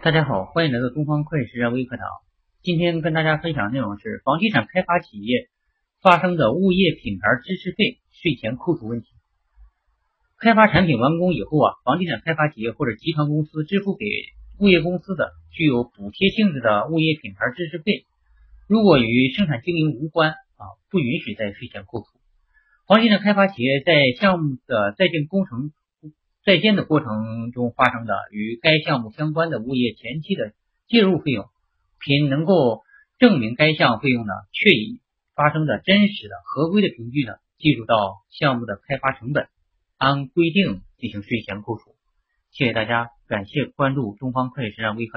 大家好，欢迎来到东方会计实战微课堂。今天跟大家分享的内容是房地产开发企业发生的物业品牌支持费税前扣除问题。开发产品完工以后啊，房地产开发企业或者集团公司支付给物业公司的具有补贴性质的物业品牌支持费，如果与生产经营无关啊，不允许在税前扣除。房地产开发企业在项目的在建工程。在建的过程中发生的与该项目相关的物业前期的介入费用，凭能够证明该项费用呢确已发生的真实的合规的凭据呢，计入到项目的开发成本，按规定进行税前扣除。谢谢大家，感谢关注东方会计实战微课。